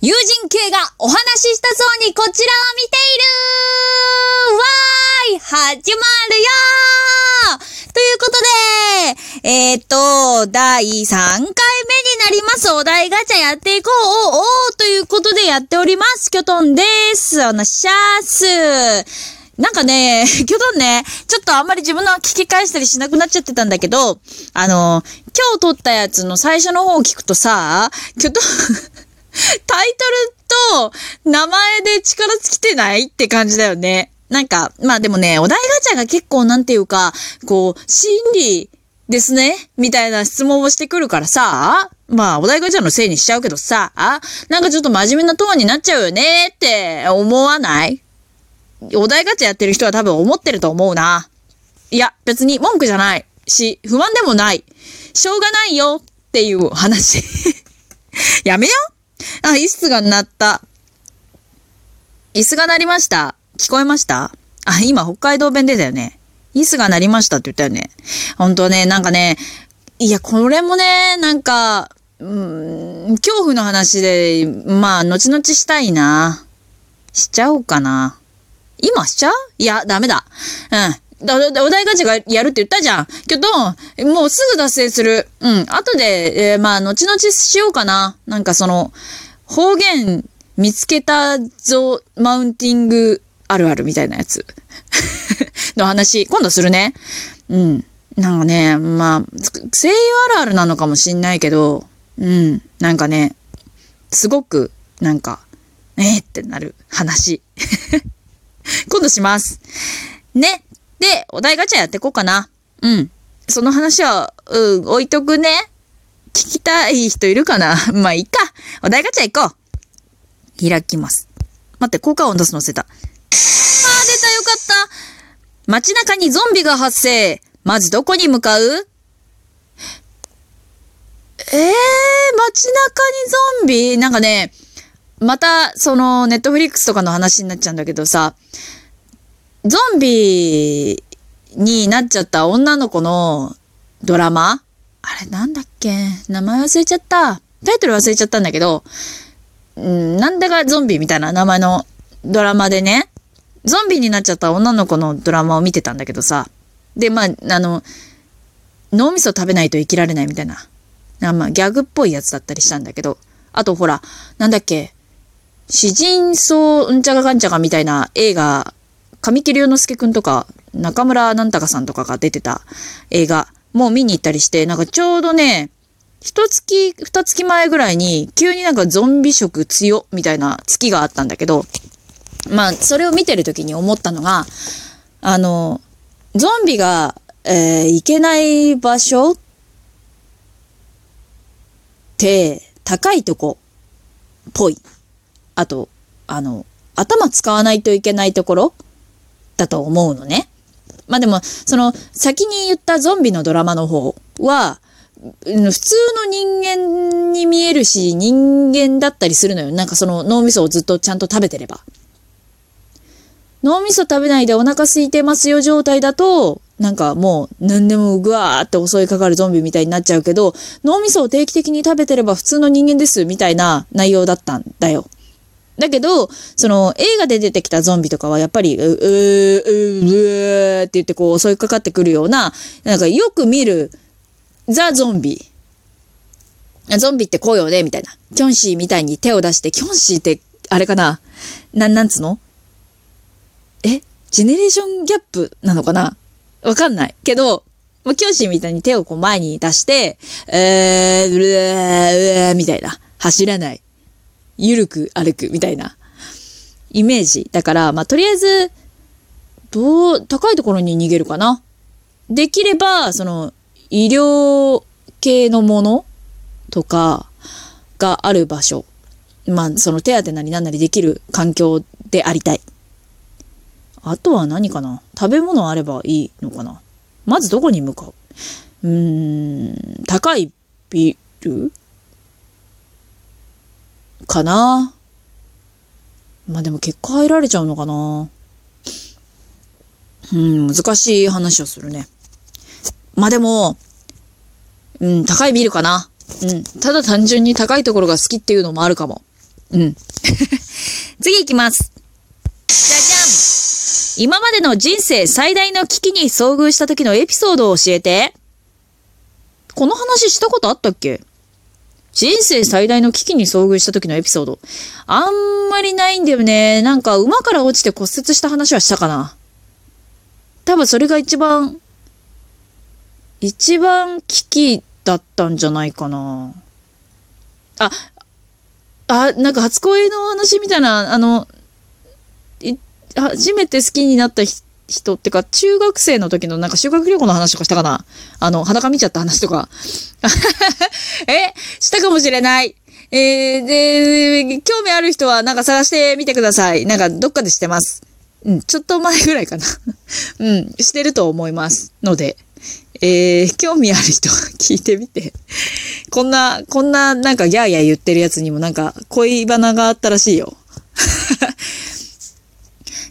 友人系がお話ししたそうにこちらを見ているわーい始まるよーということで、えー、っと、第3回目になりますお題ガチャやっていこうおおということでやっております。キョトンです。おなしゃーす。なんかね、キョトンね、ちょっとあんまり自分の聞き返したりしなくなっちゃってたんだけど、あの、今日撮ったやつの最初の方を聞くとさ、キョトンタイトルと名前で力尽きてないって感じだよね。なんか、まあでもね、お題ガチャが結構なんていうか、こう、心理ですね？みたいな質問をしてくるからさ、まあ、お題ガチャのせいにしちゃうけどさ、なんかちょっと真面目なトーンになっちゃうよねって思わない？お題ガチャやってる人は多分思ってると思うな。いや、別に文句じゃないし、不安でもない。しょうがないよっていう話 やめようあ、椅子が鳴った。椅子が鳴りました。聞こえました？あ、今北海道弁でだよね。椅子が鳴りましたって言ったよね。本当ね、なんかね、いや、これもね、なんか、うん、恐怖の話で、まあ、後々したいな。しちゃおうかな。今しちゃう？いや、ダメだ。うん。だ、だ、お題ガチャがやるって言ったじゃん。けど、もうすぐ脱線する。うん。後で、えー、まあ、後々しようかな。なんかその、方言見つけたぞ、マウンティングあるあるみたいなやつ の話、今度するね。うん。なんかね、まあ、声優あるあるなのかもしんないけど、うん。なんかね、すごく、なんか、えー、ってなる話。今度します。ね。で、お題ガチャやっていこうかな。うん。その話は、うん、置いとくね。聞きたい人いるかな？まあ、いいか。お題ガチャ行こう。開きます。待って、効果音出すのせた。あー、出たよかった。街中にゾンビが発生。まずどこに向かう？えー、街中にゾンビ？なんかね、また、その、ネットフリックスとかの話になっちゃうんだけどさ、ゾンビになっちゃった女の子のドラマ？あれなんだっけ？名前忘れちゃった。タイトル忘れちゃったんだけど、んなんだかゾンビみたいな名前のドラマでね、ゾンビになっちゃった女の子のドラマを見てたんだけどさ、で、まあ、あの、脳みそ食べないと生きられないみたいな、まあ、ギャグっぽいやつだったりしたんだけど、あとほら、なんだっけ、詩人層うんちゃがかんちゃがみたいな映画神木隆之介くんとか、中村なんたかさんとかが出てた映画、もう見に行ったりして、なんかちょうどね、一月、二月前ぐらいに、急になんかゾンビ色強みたいな月があったんだけど、まあ、それを見てる時に思ったのが、あの、ゾンビが、えー、行けない場所って、高いとこ、ぽい。あと、あの、頭使わないといけないところだと思うのね。まあでも、その、先に言ったゾンビのドラマの方は、普通の人間に見えるし、人間だったりするのよ。なんかその脳みそをずっとちゃんと食べてれば。脳みそ食べないでお腹空いてますよ状態だと、なんかもう何でもぐわーって襲いかかるゾンビみたいになっちゃうけど、脳みそを定期的に食べてれば普通の人間ですみたいな内容だったんだよ。だけど、その映画で出てきたゾンビとかはやっぱり、う、う、う、う、うって言ってこう襲いかかってくるような、なんかよく見るザ・ゾンビ。ゾンビってこうよねみたいな。キョンシーみたいに手を出して、キョンシーって、あれかななん、なんつの？え？ジェネレーションギャップなのかな？わかんない。けど、もうキョンシーみたいに手をこう前に出して、えー、うー、うー、みたいな。走らない。ゆるく歩くみたいなイメージ。だから、まあ、とりあえず、どう、高いところに逃げるかな。できれば、その、医療系のものとかがある場所。まあ、その手当てなりなんなりできる環境でありたい。あとは何かな食べ物あればいいのかなまずどこに向かううーん、高いビル？かな。まあでも結果入られちゃうのかな。うん、難しい話をするね。まあでも、うん、高いビルかな。うん、ただ単純に高いところが好きっていうのもあるかも。うん。次行きます。じゃじゃん今までの人生最大の危機に遭遇した時のエピソードを教えて。この話したことあったっけ？人生最大の危機に遭遇した時のエピソード。あんまりないんだよね。なんか馬から落ちて骨折した話はしたかな。多分それが一番、一番危機だったんじゃないかな。あ、あ、なんか初恋の話みたいな、あの、初めて好きになった人人ってか、中学生の時のなんか修学旅行の話とかしたかな？あの、裸見ちゃった話とか。え？したかもしれない。えー、で、興味ある人はなんか探してみてください。なんかどっかでしてます。うん、ちょっと前ぐらいかな。うん、してると思いますので。えー、興味ある人は 聞いてみて。こんな、こんななんかギャーギャー言ってるやつにもなんか恋バナがあったらしいよ。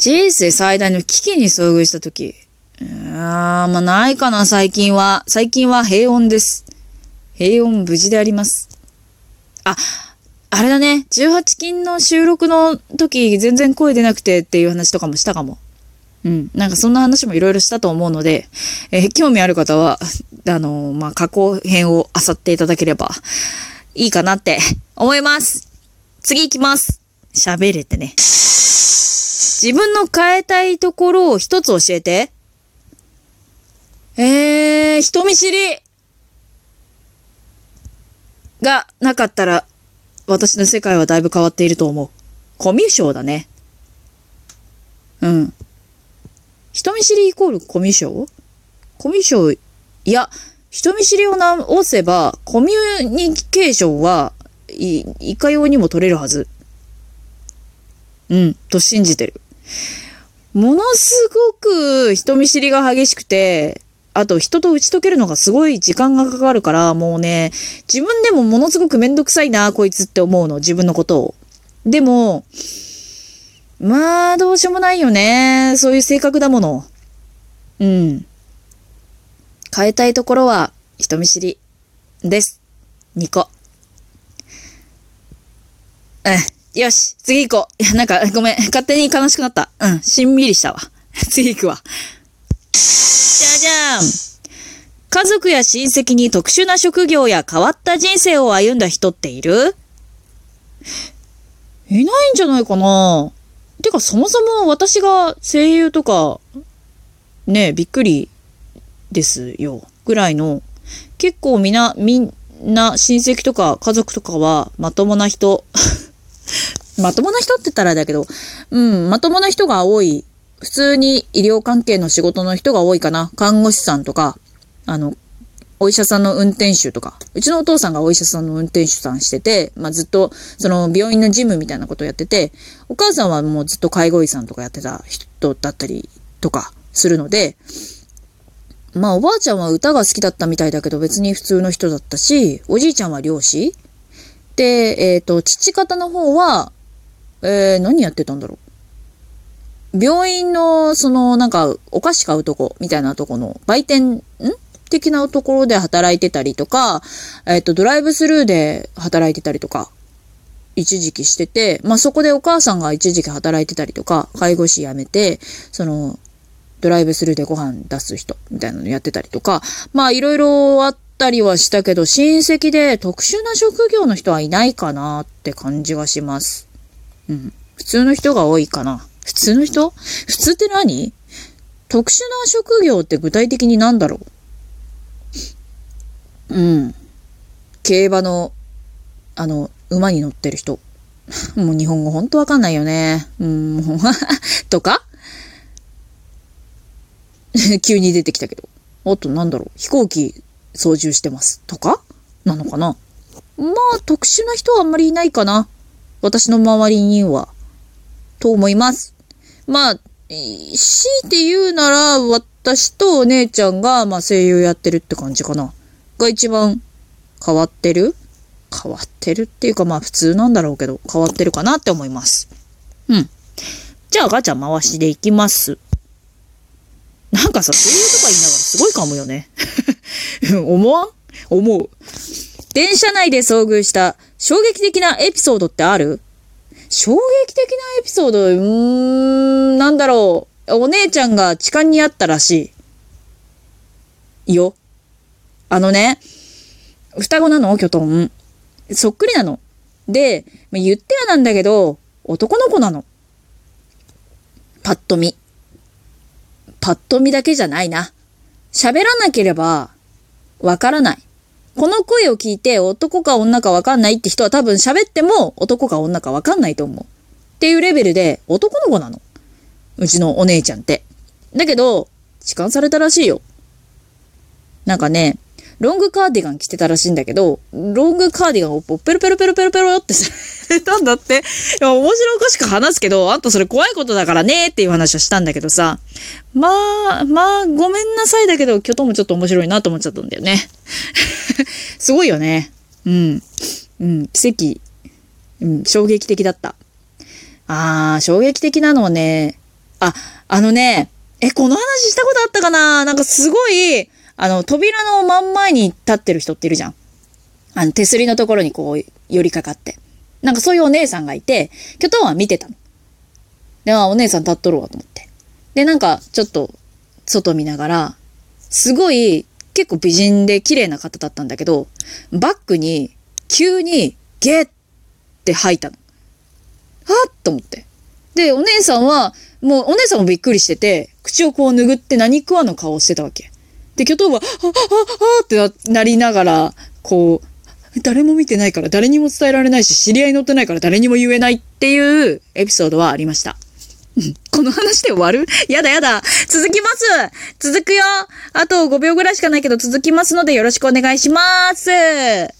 人生最大の危機に遭遇したとき。あ、まあないかな、最近は。最近は平穏です。平穏無事であります。あ、あれだね。18金の収録の時全然声出なくてっていう話とかもしたかも。うん。なんかそんな話もいろいろしたと思うので、えー、興味ある方は、あのー、まあ、加工編を漁っていただければいいかなって思います。次行きます。喋れてね。自分の変えたいところを一つ教えて。えー、人見知りがなかったら、私の世界はだいぶ変わっていると思う。コミュ障だね。うん。人見知りイコールコミュ障？コミュ障、いや、人見知りを直せば、コミュニケーションは、い、いかようにも取れるはず。うん、と信じてる。ものすごく人見知りが激しくて、あと人と打ち解けるのがすごい時間がかかるから、もうね、自分でもものすごくめんどくさいな、こいつって思うの、自分のことを。でも、まあ、どうしようもないよね。そういう性格だもの。うん。変えたいところは、人見知り。です。2個。うん。よし、次行こう。いや、なんか、ごめん。勝手に悲しくなった。うん。しんみりしたわ。次行くわ。じゃじゃーん。家族や親戚に特殊な職業や変わった人生を歩んだ人っている？いないんじゃないかなてか、そもそも私が声優とか、ね、びっくりですよ。ぐらいの、結構みな、みんな親戚とか家族とかはまともな人。まともな人って言ったらだけど、うん、まともな人が多い。普通に医療関係の仕事の人が多いかな。看護師さんとか、あの、お医者さんの運転手とか、うちのお父さんがお医者さんの運転手さんしてて、まあ、ずっと、その病院の事務みたいなことをやってて、お母さんはもうずっと介護医さんとかやってた人だったりとかするので、まあおばあちゃんは歌が好きだったみたいだけど別に普通の人だったし、おじいちゃんは漁師で、えっ、ー、と、父方の方は、えー、何やってたんだろう。病院の、その、なんか、お菓子買うとこ、みたいなとこの、売店、ん？的なところで働いてたりとか、えっ、と、ドライブスルーで働いてたりとか、一時期してて、まあ、そこでお母さんが一時期働いてたりとか、介護士辞めて、その、ドライブスルーでご飯出す人、みたいなのやってたりとか、まあ、いろいろあったりはしたけど、親戚で特殊な職業の人はいないかなって感じがします。うん。普通の人が多いかな。普通の人？普通って何？特殊な職業って具体的に何だろう？うん。競馬の、あの、馬に乗ってる人。もう日本語ほんとわかんないよね。うん、とか？急に出てきたけど。あとなんだろう？飛行機操縦してます。とかなのかな？まあ、特殊な人はあんまりいないかな。私の周りには。と思います。まあ、強いて言うなら、私とお姉ちゃんが、まあ声優やってるって感じかな。が一番変わってる？変わってるっていうかまあ普通なんだろうけど、変わってるかなって思います。うん。じゃあガチャ回しでいきます。なんかさ、声優とか言いながらすごい噛むよね。思わん？思う。電車内で遭遇した衝撃的なエピソードってある？衝撃的なエピソード、うーん、なんだろう。お姉ちゃんが痴漢にあったらしい。よ。あのね、双子なの？キョトン。そっくりなの。で、言ってはなんだけど、男の子なの。パッと見。パッと見だけじゃないな。喋らなければ、わからない。この声を聞いて男か女かわかんないって人は多分喋っても男か女かわかんないと思う。っていうレベルで男の子なの。うちのお姉ちゃんって。だけど、痴漢されたらしいよ。なんかね、ロングカーディガン着てたらしいんだけど、ロングカーディガンをペロペロペロペロペロってされたんだって。いや、面白おかしく話すけど、あんたそれ怖いことだからねっていう話はしたんだけどさ。まあ、まあ、ごめんなさいだけど、今日ともちょっと面白いなと思っちゃったんだよね。すごいよね。うん。うん、奇跡。うん、衝撃的だった。あー、衝撃的なのはね、あ、あのね、え、この話したことあったかな？なんかすごい、あの、扉の真ん前に立ってる人っているじゃん。あの、手すりのところにこう、寄りかかって。なんかそういうお姉さんがいて、キョトンは見てたの。で、あ、お姉さん立っとるわと思って。で、なんか、ちょっと、外見ながら、すごい、結構美人で綺麗な方だったんだけど、バックに、急に、ゲッって吐いたの。はっと思って。で、お姉さんは、もうお姉さんもびっくりしてて、口をこう拭って何食わぬ顔をしてたわけ。で、キョトンは、は、は、は、はってなりながら、こう、誰も見てないから誰にも伝えられないし、知り合い乗ってないから誰にも言えないっていうエピソードはありました。この話で終わるやだやだ。続きます続くよあと5秒ぐらいしかないけど続きますのでよろしくお願いします